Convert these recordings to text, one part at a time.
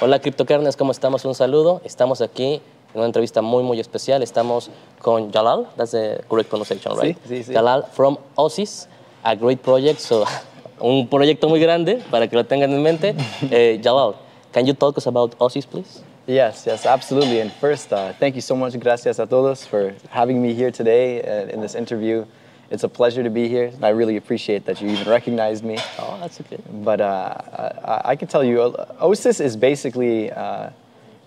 Hola, CryptoCarnes, ¿cómo estamos? Un saludo. Estamos aquí en una entrevista muy, muy especial. Estamos con Jalal, that's the correct pronunciation, right? Sí, sí, sí. Jalal from Osis, a great project, so un proyecto muy grande para que lo tengan en mente. Eh, Jalal, can you talk us about Osis, please? Yes, yes, absolutely. And first, uh, thank you so much, gracias a todos, for having me here today uh, in this interview. It's a pleasure to be here, and I really appreciate that you even recognized me. Oh, that's okay. But uh, I, I can tell you, uh, OSIS is basically, uh,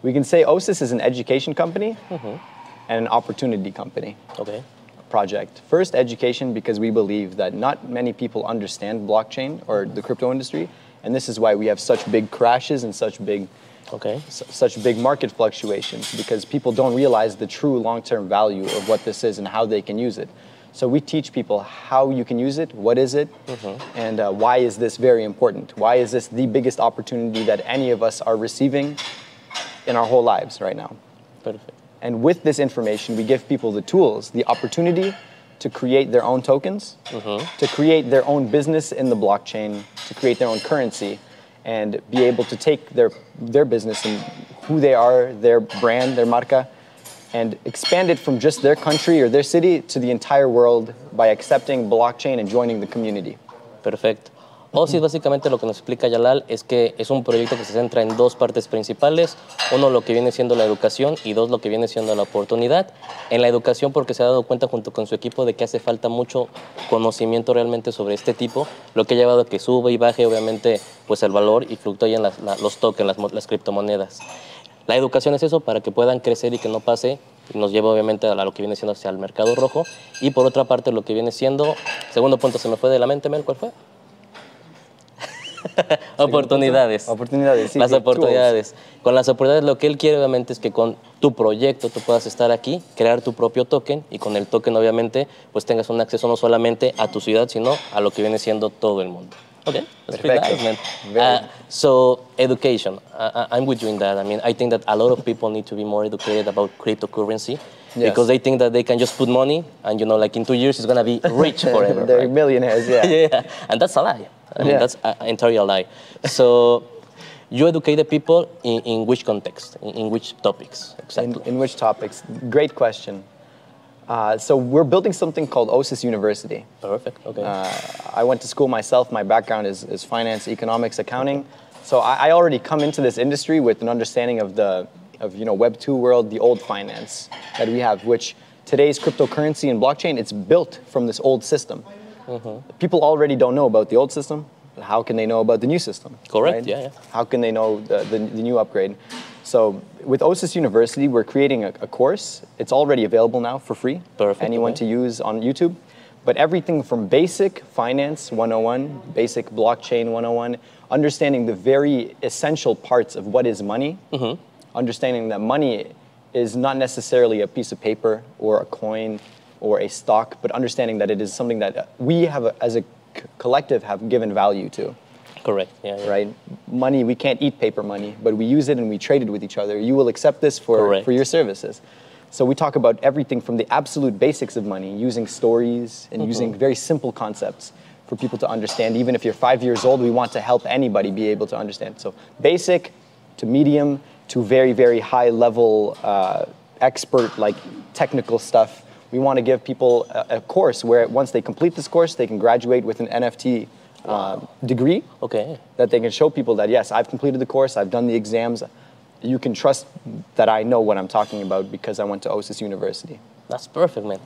we can say OSIS is an education company and an opportunity company Okay. project. First, education, because we believe that not many people understand blockchain or the crypto industry, and this is why we have such big crashes and such big Okay. su- such big market fluctuations because people don't realize the true long-term value of what this is and how they can use it. So we teach people how you can use it, what is it, and uh, why is this very important? Why is this the biggest opportunity that any of us are receiving in our whole lives right now? Perfect. And with this information, we give people the tools, the opportunity to create their own tokens, to create their own business in the blockchain, to create their own currency, and be able to take their, their business and who they are, their brand, their marca, and expand it from just their country or their city to the entire world by accepting blockchain and joining the community. Perfecto. OSIS básicamente lo que nos explica Yalal es que es un proyecto que se centra en dos partes principales, uno lo que viene siendo la educación y dos lo que viene siendo la oportunidad. En la educación porque se ha dado cuenta junto con su equipo de que hace falta mucho conocimiento realmente sobre este tipo, lo que ha llevado a que sube y baje obviamente pues el valor y fluctúen los tokens, las, las criptomonedas. La educación es eso para que puedan crecer y que no pase, y nos lleva obviamente a lo que viene siendo hacia el mercado rojo. Y por otra parte lo que viene siendo, segundo punto se me fue de la mente, Mel, ¿cuál fue? oportunidades. Oportunidades, sí, Las oportunidades. Con las oportunidades lo que él quiere obviamente es que con tu proyecto tú puedas estar aquí, crear tu propio token y con el token obviamente pues tengas un acceso no solamente a tu ciudad, sino a lo que viene siendo todo el mundo. Okay, that's pretty nice, man. Very. Uh, so education, I'm with you in that. I mean, I think that a lot of people need to be more educated about cryptocurrency Yes. because they think that they can just put money and you know, like in two years, it's gonna be rich forever. They're right? millionaires, yeah. yeah, and that's a lie. I mean, Yeah. that's an entirely a lie. So, you educate the people in, in which context, in, in which topics In, exactly? in which topics? Great question. Uh, so we're building something called OSIS University. Perfect. Okay. Uh, I went to school myself. My background is, is finance, economics, accounting. So I, I already come into this industry with an understanding of the of you know Web two world, the old finance that we have, which today's cryptocurrency and blockchain it's built from this old system. People already don't know about the old system. How can they know about the new system? Correct, yeah, yeah. How can they know the, the, the new upgrade? So with OSIS University, we're creating a, a course. It's already available now for free. Perfect, Anyone to use on YouTube. But everything from basic finance 101, basic blockchain 101, understanding the very essential parts of what is money, Mm-hmm. understanding that money is not necessarily a piece of paper or a coin or a stock, but understanding that it is something that we have, as a collective, have given value to Correct. Yeah, yeah. right? Money, we can't eat paper money, but we use it and we trade it with each other. You will accept this for, Correct. for your services. So we talk about everything from the absolute basics of money, using stories and using very simple concepts for people to understand. Even if you're five years old, we want to help anybody be able to understand. So basic to medium to very, very high level uh, expert, like technical stuff. We want to give people a, a course where once they complete this course, they can graduate with an NFT uh, degree Okay. that they can show people that yes, I've completed the course, I've done the exams. You can trust that I know what I'm talking about because I went to OSIS University. That's perfect, man.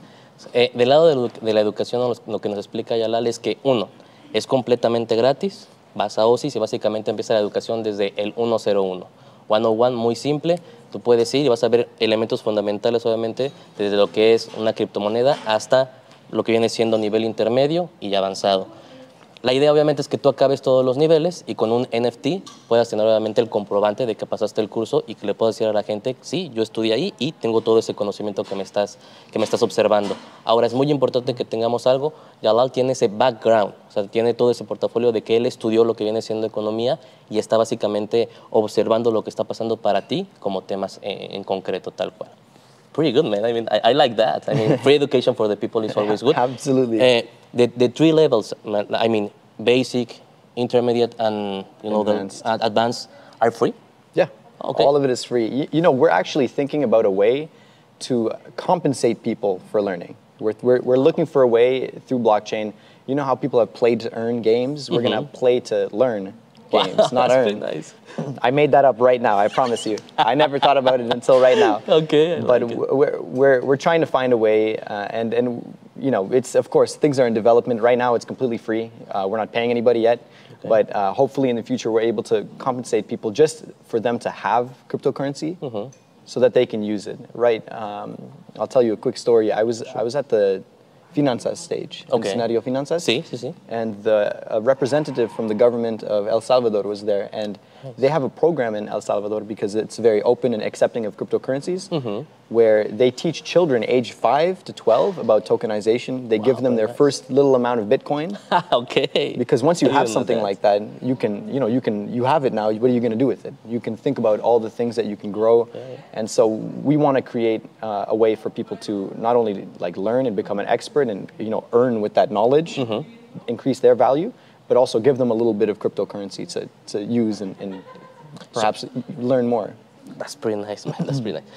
Eh, del lado de, de la educación, lo que nos explica Yalal es que, uno, es completamente gratis, vas a OSIS y básicamente empieza la educación desde el 101. 101, muy simple, tú puedes ir y vas a ver elementos fundamentales, obviamente, desde lo que es una criptomoneda hasta lo que viene siendo nivel intermedio y avanzado. La idea obviamente es que tú acabes todos los niveles y con un NFT puedas tener obviamente el comprobante de que pasaste el curso y que le puedas decir a la gente, sí, yo estudié ahí y tengo todo ese conocimiento que me estás, que me estás observando. Ahora es muy importante que tengamos algo, Yalal tiene ese background, o sea, tiene todo ese portafolio de que él estudió lo que viene siendo economía y está básicamente observando lo que está pasando para ti como temas eh, en concreto tal cual. Pretty good, man. I mean, I, I like that. I mean, free education for the people is always good. Absolutely. Uh, the, the three levels, man, I mean, basic, intermediate, and you know Advanced. the ad- advanced are free. Yeah. Okay. All of it is free. You, you know, we're actually thinking about a way to compensate people for learning. We're, we're, we're looking for a way through blockchain. You know how people have played to earn games? We're going to play to learn games, not That's earn. nice. I made that up right now, I promise you. I never thought about it until right now. Okay, I But like we're, we're, we're trying to find a way, uh, and, and, you know, it's, of course, things are in development. Right now, it's completely free. Uh, we're not paying anybody yet. But uh, hopefully, in the future, we're able to compensate people just for them to have cryptocurrency Mm-hmm. so that they can use it. Right. Um, I'll tell you a quick story. I was, I was at the Finanzas stage, Okay. in Scenario Finanzas Sí, sí, sí. and the a representative from the government of El Salvador was there, and they have a program in El Salvador because it's very open and accepting of cryptocurrencies, Mm-hmm. where they teach children age five to twelve about tokenization. They give them their first little amount of Bitcoin okay. because once you have something that. like that, you can, you know, you can, you have it now. What are you going to do with it? You can think about all the things that you can grow, and so we want to create uh, a way for people to not only like learn and become an expert and you know earn with that knowledge, Mm-hmm. increase their value, but also give them a little bit of cryptocurrency to, to use and, and perhaps learn more. That's pretty nice, man. That's pretty nice.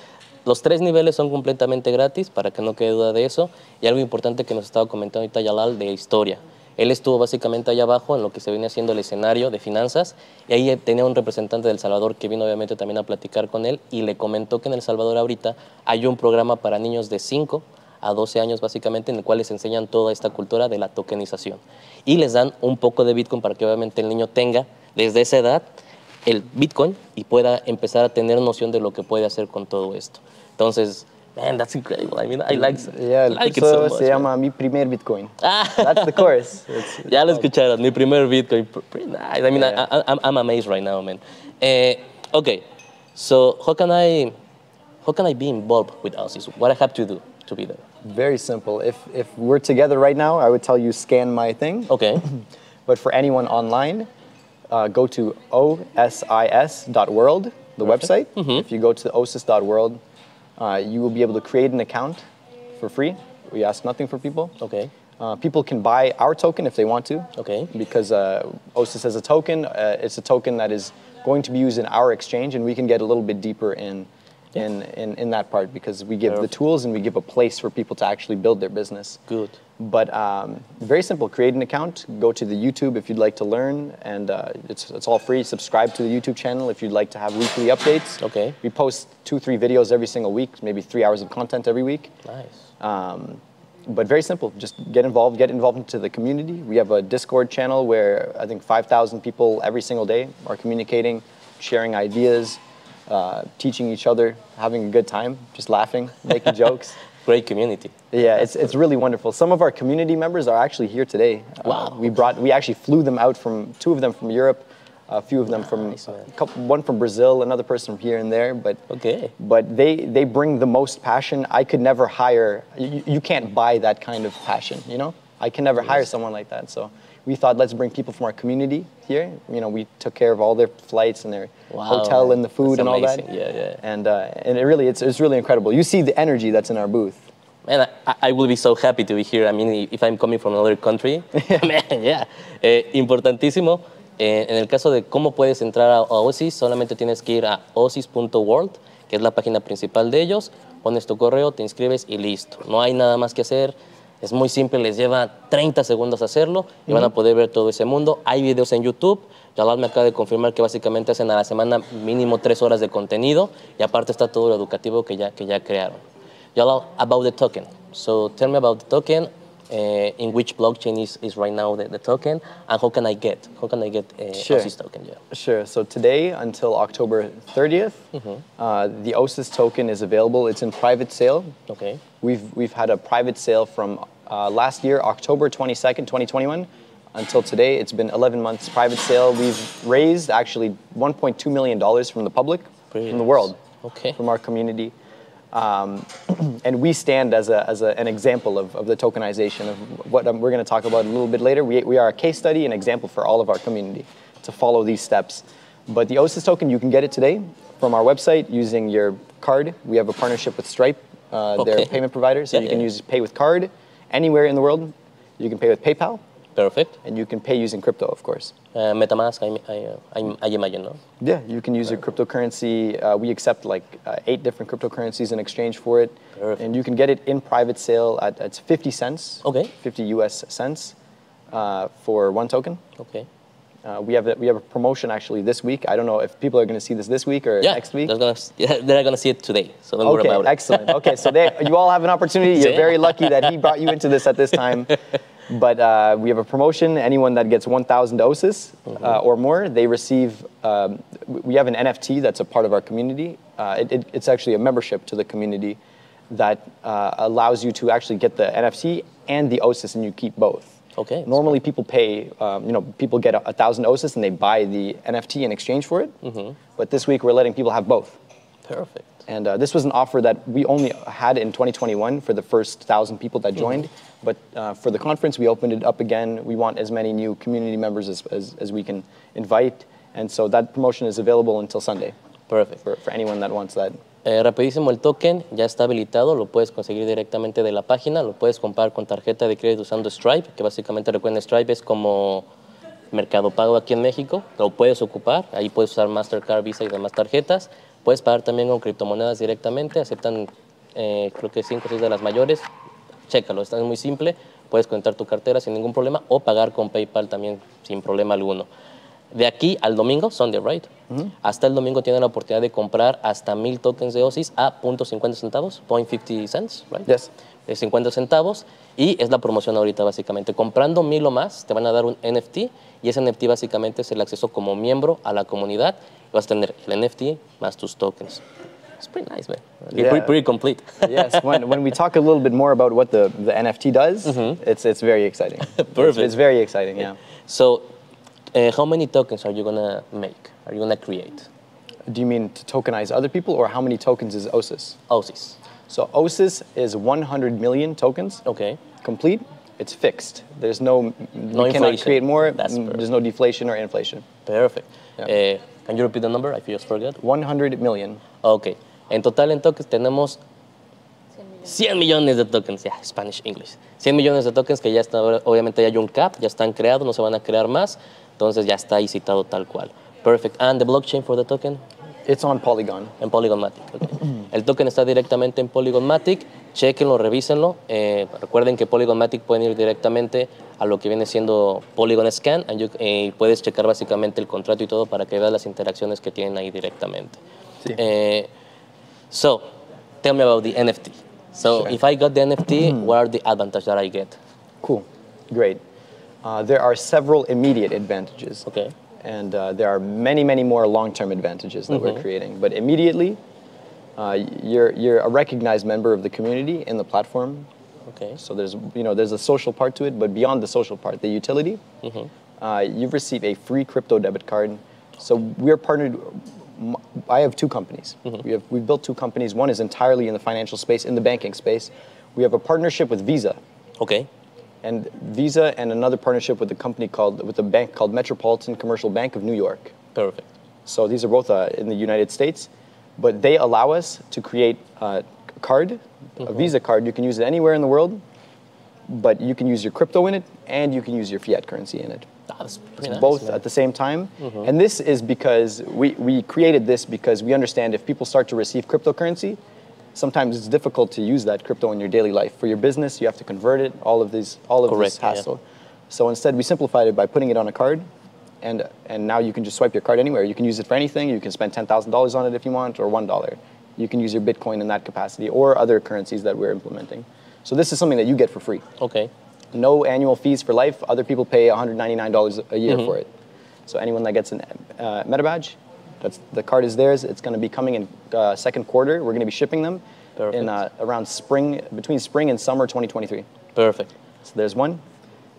Los tres niveles son completamente gratis, para que no quede duda de eso. Y algo importante que nos estaba comentando ahorita Yalal de historia. Él estuvo básicamente allá abajo en lo que se viene haciendo el escenario de finanzas y ahí tenía un representante del Salvador que vino obviamente también a platicar con él y le comentó que en El Salvador ahorita hay un programa para niños de 5 a 12 años básicamente en el cual les enseñan toda esta cultura de la tokenización y les dan un poco de Bitcoin para que obviamente el niño tenga desde esa edad el Bitcoin y pueda empezar a tener noción de lo que puede hacer con todo esto. Entonces, man, that's incredible. I mean, I like, Yeah, like it so much. se man. llama mi primer Bitcoin. Ah. That's the course. It's- Ya lo escucharon, mi primer Bitcoin. Pr- Pretty nice. I mean, Yeah. I, I'm, I'm amazed right now, man. Eh, okay, so how can I, how can I be involved with Aussies? What I have to do to be there? Very simple. If, if we're together right now, I would tell you scan my thing. Okay, But for anyone online, uh, go to osis.world, the website. If you go to osis.world, uh, you will be able to create an account for free. We ask nothing for people. okay, Uh, people can buy our token if they want to. Okay. Because uh, OSIS has a token. Uh, it's a token that is going to be used in our exchange, and we can get a little bit deeper in, in, in, in that part because we give the tools and we give a place for people to actually build their business. good. But um, very simple. Create an account. Go to the YouTube if you'd like to learn, and uh, it's, it's all free. Subscribe to the YouTube channel if you'd like to have weekly updates. Okay. We post two, three videos every single week, maybe three hours of content every week. Nice. Um, but very simple. Just get involved. Get involved into the community. We have a Discord channel where I think 5,000 people every single day are communicating, sharing ideas, uh, teaching each other, having a good time, just laughing, making jokes. Great community. Yeah, it's, it's really wonderful. Some of our community members are actually here today. Uh, Wow. we brought we actually flew them out from two of them from Europe, a few of them from Nice, a couple, one from Brazil, another person from here and there. But Okay. but they they bring the most passion. I could never hire. You, you can't buy that kind of passion. You know, I can never hire someone like that. So. We thought let's bring people from our community here. You know, we took care of all their flights and their Wow, hotel and the food That's and all that. Yeah, yeah. And uh, and it really it's, it's really incredible. You see the energy that's in our booth. Man, I, I will be so happy to be here. I mean, if I'm coming from another country, man, yeah. Eh, importantísimo. eh, en el caso de cómo puedes entrar a, a OSIS, solamente tienes que ir a osis.world, que es la página principal de ellos, pones tu correo, te inscribes y listo. No hay nada más que hacer. Es muy simple, les lleva 30 segundos hacerlo y van a poder ver todo ese mundo. Hay videos en YouTube. Jalal me acaba de confirmar que básicamente hacen a la semana mínimo tres horas de contenido y aparte está todo lo educativo que ya, que ya crearon. Jalal, about the token. So tell me about the token, uh, in which blockchain is, is right now the, the token, and how can I get, how can I get uh, Sure. Aussies token? Yeah. Sure. So today until October 30th, uh, the OSIS token is available. It's in private sale. Okay. We've, we've had a private sale from uh, last year, October 22nd, 2021, until today. It's been 11 months private sale. We've raised actually $1.2 million from the public, Pretty from the world, Okay. from our community. Um, and we stand as, a, as a, an example of, of the tokenization of what we're going to talk about a little bit later. We, we are a case study, an example for all of our community to follow these steps. But the OSIS token, you can get it today from our website using your card. We have a partnership with Stripe, uh, their Okay. payment provider, so Yeah, you can yeah. use pay with card anywhere in the world. You can pay with PayPal. Perfect. and you can pay using crypto, of course. Uh, MetaMask, I, I, I, I imagine, no? Yeah, you can use a cryptocurrency. Uh, we accept like uh, eight different cryptocurrencies in exchange for it, Perfect. and you can get it in private sale at it's 50 cents. Okay. 50 U.S. cents uh, for one token. Okay. Uh, we have a, we have a promotion actually this week. I don't know if people are going to see this this week or Yeah, next week. They're yeah, they're gonna see it today, so don't worry Okay, about it. excellent. Okay, so they, you all have an opportunity. You're very lucky that he brought you into this at this time. But uh, we have a promotion. Anyone that gets 1,000 OSIS Mm-hmm. uh, or more, they receive. Um, we have an NFT that's a part of our community. Uh, it, it, it's actually a membership to the community that uh, allows you to actually get the NFT and the OSIS, and you keep both. Okay, Normally, people pay. Um, you know, people get a, a thousand OSIS and they buy the NFT in exchange for it. Mm-hmm. But this week, we're letting people have both. Perfect. And uh, this was an offer that we only had in 2021 for the first thousand people that joined. But uh, for the conference, we opened it up again. We want as many new community members as, as, as we can invite. And so that promotion is available until Sunday Perfect. for, for anyone that wants that. Eh, rapidísimo, el token ya está habilitado, lo puedes conseguir directamente de la página, lo puedes comprar con tarjeta de crédito usando Stripe, que básicamente recuerden Stripe es como Mercado Pago aquí en México, lo puedes ocupar, ahí puedes usar Mastercard, Visa y demás tarjetas, puedes pagar también con criptomonedas directamente, aceptan eh, creo que 5 o 6 de las mayores, chécalo, está muy simple, puedes conectar tu cartera sin ningún problema o pagar con PayPal también sin problema alguno. De aquí al domingo, Sunday, right? Hasta el domingo tienen la oportunidad de comprar hasta mil tokens de OSIS a .50 centavos, .50 cents, right? Yes. De 50 centavos. Y es la promoción ahorita, básicamente. Comprando mil o más, te van a dar un NFT. Y ese NFT, básicamente, es el acceso como miembro a la comunidad. Vas a tener el NFT más tus tokens. It's pretty nice, man. Yeah. Pretty, pretty complete. yes, when, when we talk a little bit more about what the, the NFT does, it's, it's very exciting. It's. Perfect. it's very exciting, yeah. So, uh, how many tokens are you going to make? Are you going to create? Do you mean to tokenize other people, or how many tokens is OSIS? OSIS. So OSIS is 100 million tokens. Okay. complete, it's fixed. There's no, No you cannot create more. That's mm, perfect. There's no deflation or inflation. Perfect. Yeah. Eh, can you repeat the number? I just forgot. 100 million. Ok. En total en tokens tenemos 100 millones de tokens. Ya, Spanish, English. 100 millones de tokens que ya están, obviamente ya hay un cap, ya están creados, no se van a crear más. Entonces ya está ahí citado tal cual. Perfect. And the blockchain for the token? It's on Polygon. En Polygon Matic. ok. El token está directamente en Polygon Matic. Chequenlo, revísenlo. Eh, recuerden que Polygon Matic pueden ir directamente a lo que viene siendo Polygon Scan and you- eh, y puedes checar básicamente el contrato y todo para que veas las interacciones que tienen ahí directamente. Sí. Eh, so, tell me about the NFT. So, Sure. if I got the NFT, what are the advantages that I get? Cool. Great. Uh, there are several immediate advantages. Okay. And uh, there are many, many more long-term advantages that we're creating. But immediately, uh, you're, you're a recognized member of the community in the platform. Okay. So there's, you know, there's a social part to it, but beyond the social part, the utility, uh, you've received a free crypto debit card. So we're partnered. I have two companies. Mm-hmm. We have we've built two companies. One is entirely in the financial space, in the banking space. We have a partnership with Visa, Okay. and Visa, and another partnership with a company called with a bank called Metropolitan Commercial Bank of New York. Perfect. So these are both uh, in the United States, but they allow us to create uh, a card, a mm-hmm. Visa card. You can use it anywhere in the world, but you can use your crypto in it and you can use your fiat currency in it. Ah, pretty nice. both man. at the same time. Mm-hmm. And this is because we, we created this because we understand if people start to receive cryptocurrency, sometimes it's difficult to use that crypto in your daily life. For your business, you have to convert it, all of these all of this Correct, yeah. hassle. So instead we simplified it by putting it on a card and and now you can just swipe your card anywhere. You can use it for anything. You can spend ten thousand dollars on it if you want, or one dollar. You can use your Bitcoin in that capacity or other currencies that we're implementing. So this is something that you get for free Okay. No annual fees for life. Other people pay $199 a year Mm-hmm. for it. So anyone that gets a uh, meta badge, that's the card is theirs. It's going to be coming in uh, second quarter. We're going to be shipping them Perfect. in uh, around spring, between spring and summer 2023. Perfect. So there's one.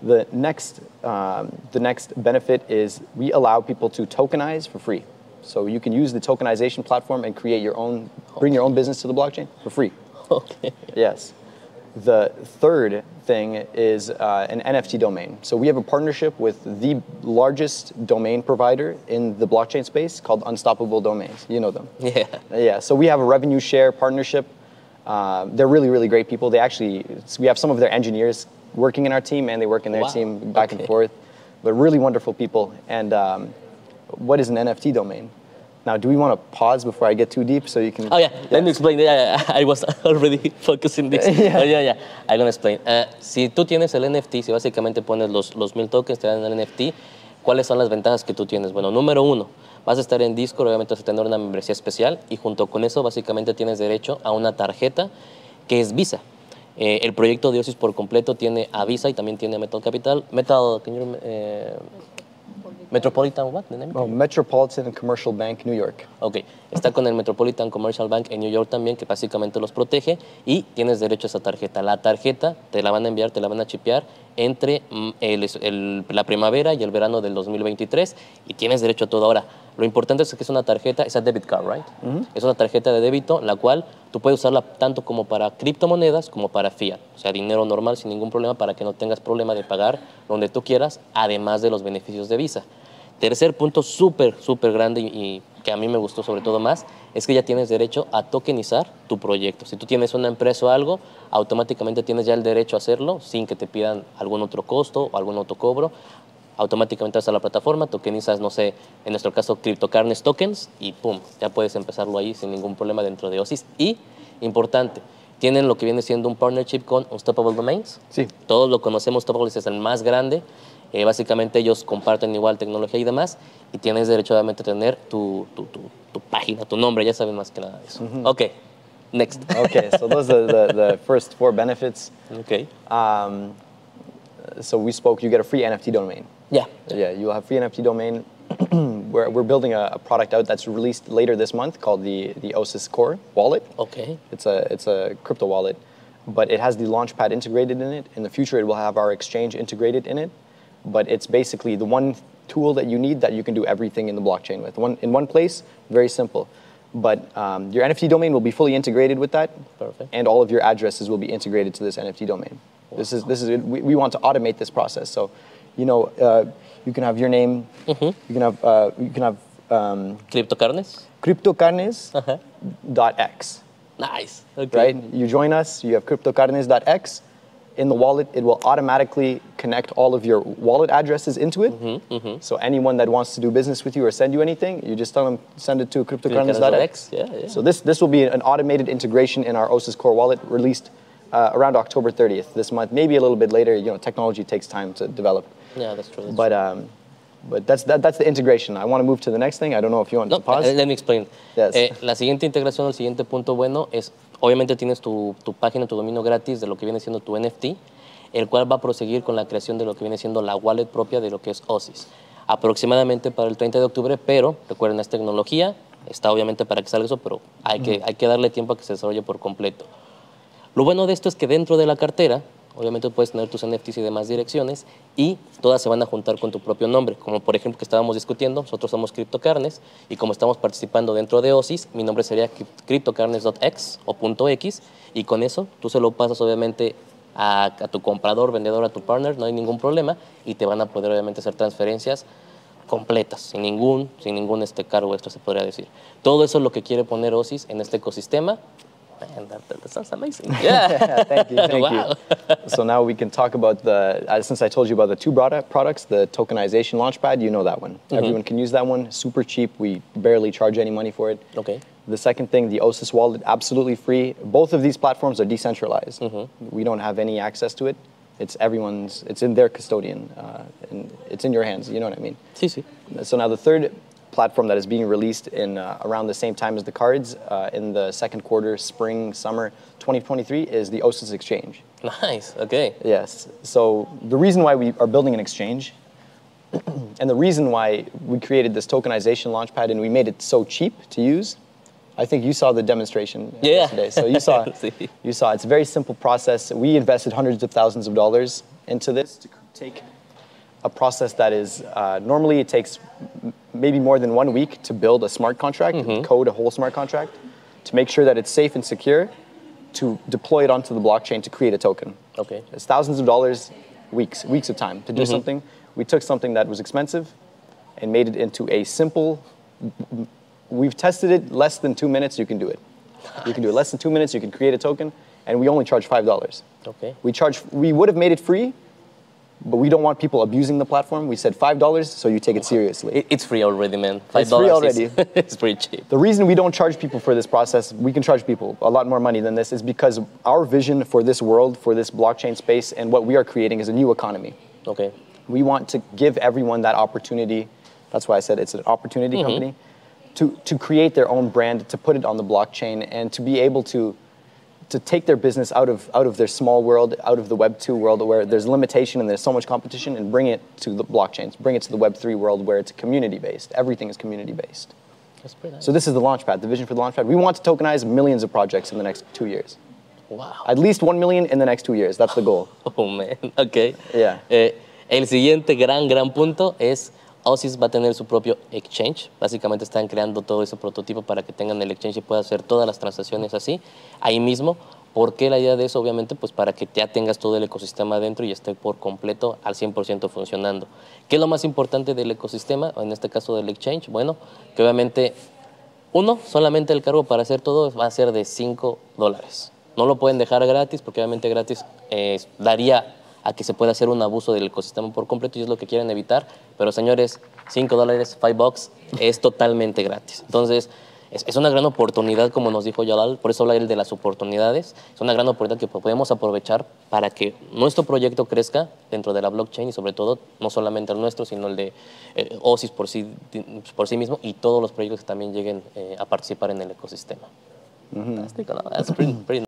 The next, um, the next benefit is we allow people to tokenize for free. So you can use the tokenization platform and create your own, bring your own business to the blockchain for free. Okay. Yes. The third thing is uh, an NFT domain. So we have a partnership with the largest domain provider in the blockchain space called Unstoppable Domains. You know them. Yeah. Yeah. So we have a revenue share partnership. Uh, they're really, really great people. They actually, we have some of their engineers working in our team and they work in their Wow, team back and okay. forth. But really wonderful people. And um, what is an NFT domain? Now, do we want to pause before I get too deep so you can? Oh yeah, let me explain. Yeah, yeah, I was already focusing this. Yeah. Oh, yeah, yeah. I'm gonna explain. Eh, si tú tienes el NFT, si básicamente pones los, los mil tokens, te dan el NFT, ¿cuáles son las ventajas que tú tienes? Bueno, número uno, vas a estar en Discord, obviamente vas a tener una membresía especial y junto con eso básicamente tienes derecho a una tarjeta que es Visa. Eh, el proyecto de Oasis por completo tiene a Visa y también tiene a Metal Capital. Metal, can you eh, Metropolitan, what? The name? Oh, Metropolitan and Commercial Bank, New York. Ok, está con el Metropolitan Commercial Bank en New York también, que básicamente los protege y tienes derecho a esa tarjeta. La tarjeta te la van a enviar, te la van a chipear entre mm, el- el- la primavera y el verano del 2023 y tienes derecho a todo. Ahora, lo importante es que es una tarjeta, es a debit card, ¿right? Es una tarjeta de débito, la cual tú puedes usarla tanto como para criptomonedas como para fiat, o sea, dinero normal sin ningún problema para que no tengas problema de pagar donde tú quieras, además de los beneficios de Visa. Tercer punto súper, súper grande y, que a mí me gustó sobre todo más, es que ya tienes derecho a tokenizar tu proyecto. Si tú tienes una empresa o algo, automáticamente tienes ya el derecho a hacerlo sin que te pidan algún otro costo o algún otro cobro. Automáticamente vas a la plataforma, tokenizas, no sé, en nuestro caso, CryptoCarnes tokens y pum, ya puedes empezarlo ahí sin ningún problema dentro de OSIS. Y, importante, tienen lo que viene siendo un partnership con Unstoppable Domains. Sí. Todos lo conocemos, Unstoppable es el más grande. Eh, básicamente ellos comparten igual tecnología y demás y tienes derecho obviamente a tener tu, tu, tu, tu página, tu nombre, ya saben más que nada de eso. Ok, next. Okay, so those are the, the first four benefits. ok, Um, so we spoke, you get a free NFT domain. ya. Yeah, you'll have free NFT domain. we're, we're building a, a product out that's released later this month called the, the OSIS Core wallet. Ok, It's a, it's a crypto wallet, but it has the Launchpad integrated in it. In the future, it will have our exchange integrated in it. But it's basically the one tool that you need that you can do everything in the blockchain with. One, in one place, very simple. But um, your NFT domain will be fully integrated with that, Perfect. and all of your addresses will be integrated to this NFT domain. This is this is we, we want to automate this process. So, you know, uh, you can have your name, you can have uh, you can have um, CryptoCarnes. CryptoCarnes Ajá. dot X Nice. Ok. right? You join us, you have cryptocarnes.x. In the wallet, it will automatically connect all of your wallet addresses into it. Mm-hmm, So anyone that wants to do business with you or send you anything, you just tell them send it to cryptocarnes.x. Yeah, yeah. So this this will be an automated integration in our OSIS Core wallet, released uh, around October 30th this month. Maybe a little bit later. You know, technology takes time to develop. Yeah, that's true. that's But um, but that's that, that's the integration. I want to move to the next thing. I don't know if you want No, to pause. eh, let me explain. Yes. Eh, la siguiente integración, el siguiente punto bueno es, obviamente tienes tu, tu página, tu dominio gratis de lo que viene siendo tu NFT, el cual va a proseguir con la creación de lo que viene siendo la wallet propia de lo que es OSIS. Aproximadamente para el 30 de octubre, pero recuerden, es tecnología, está obviamente para que salga eso, pero hay que, hay que darle tiempo a que se desarrolle por completo. Lo bueno de esto es que dentro de la cartera, obviamente puedes tener tus NFTs y demás direcciones y todas se van a juntar con tu propio nombre. Como por ejemplo que estábamos discutiendo, nosotros somos CryptoCarnes y como estamos participando dentro de OSIS, mi nombre sería CryptoCarnes.x o .x y con eso tú se lo pasas obviamente a, a tu comprador, vendedor, a tu partner, no hay ningún problema y te van a poder obviamente hacer transferencias completas, sin ningún, sin ningún este cargo extra se podría decir. Todo eso es lo que quiere poner OSIS en este ecosistema. Man, that, that sounds amazing. Yeah. thank you, thank Wow. you. So now we can talk about the, uh, since I told you about the two product, products, the tokenization launchpad, you know that one. Everyone can use that one, super cheap. We barely charge any money for it. Okay. The second thing, the OSIS wallet, absolutely free. Both of these platforms are decentralized. We don't have any access to it. It's everyone's, it's in their custodian, uh, and it's in your hands, you know what I mean? Sí, sí. So now the third platform that is being released in uh, around the same time as the cards uh, in the second quarter, spring, summer 2023 is the OSIS Exchange. Nice. Okay. Yes. So the reason why we are building an exchange, and the reason why we created this tokenization launchpad and we made it so cheap to use, I think you saw the demonstration Yeah. yesterday. So you saw, you saw. It's a very simple process. We invested hundreds of thousands of dollars into this to take a process that is uh, normally it takes maybe more than one week to build a smart contract, code a whole smart contract, to make sure that it's safe and secure, to deploy it onto the blockchain to create a token. Okay. It's thousands of dollars, weeks, weeks of time to do something. We took something that was expensive and made it into a simple. We've tested it less than two minutes. You can do it. You can do it less than two minutes. You can create a token, and we only charge five dollars. Okay. We charge. We would have made it free, but we don't want people abusing the platform. We said five dollars, so you take it seriously. It's free already, man. $5 It's free is- already. it's pretty cheap. The reason we don't charge people for this process, we can charge people a lot more money than this, is because our vision for this world, for this blockchain space, and what we are creating is a new economy. Okay. We want to give everyone that opportunity. That's why I said it's an opportunity mm-hmm. company to, to create their own brand, to put it on the blockchain, and to be able to to take their business out of out of their small world, out of the Web two world where there's limitation and there's so much competition, and bring it to the blockchains, bring it to the Web three world where it's community based. Everything is community based. That's pretty nice. So this is the launchpad, the vision for the launchpad. We want to tokenize millions of projects in the next two years. wow. At least one million in the next two years. That's the goal. Oh, man. Ok. Yeah. Eh, el siguiente gran, gran punto es Osis va a tener su propio exchange. Básicamente están creando todo ese prototipo para que tengan el exchange y pueda hacer todas las transacciones así, ahí mismo. ¿Por qué la idea de eso? Obviamente, pues para que ya tengas todo el ecosistema adentro y esté por completo al 100% funcionando. ¿Qué es lo más importante del ecosistema? En este caso del exchange. Bueno, que obviamente uno, solamente el cargo para hacer todo va a ser de 5 dólares. No lo pueden dejar gratis porque obviamente gratis eh, daría a que se pueda hacer un abuso del ecosistema por completo y es lo que quieren evitar. Pero señores, 5 dólares, 5 bucks es totalmente gratis. Entonces, es, es una gran oportunidad, como nos dijo Yalal, por eso habla él de las oportunidades. Es una gran oportunidad que podemos aprovechar para que nuestro proyecto crezca dentro de la blockchain y sobre todo, no solamente el nuestro, sino el de eh, OSIS por sí, por sí mismo y todos los proyectos que también lleguen eh, a participar en el ecosistema. Fantástico, ¿no? That's pretty- pretty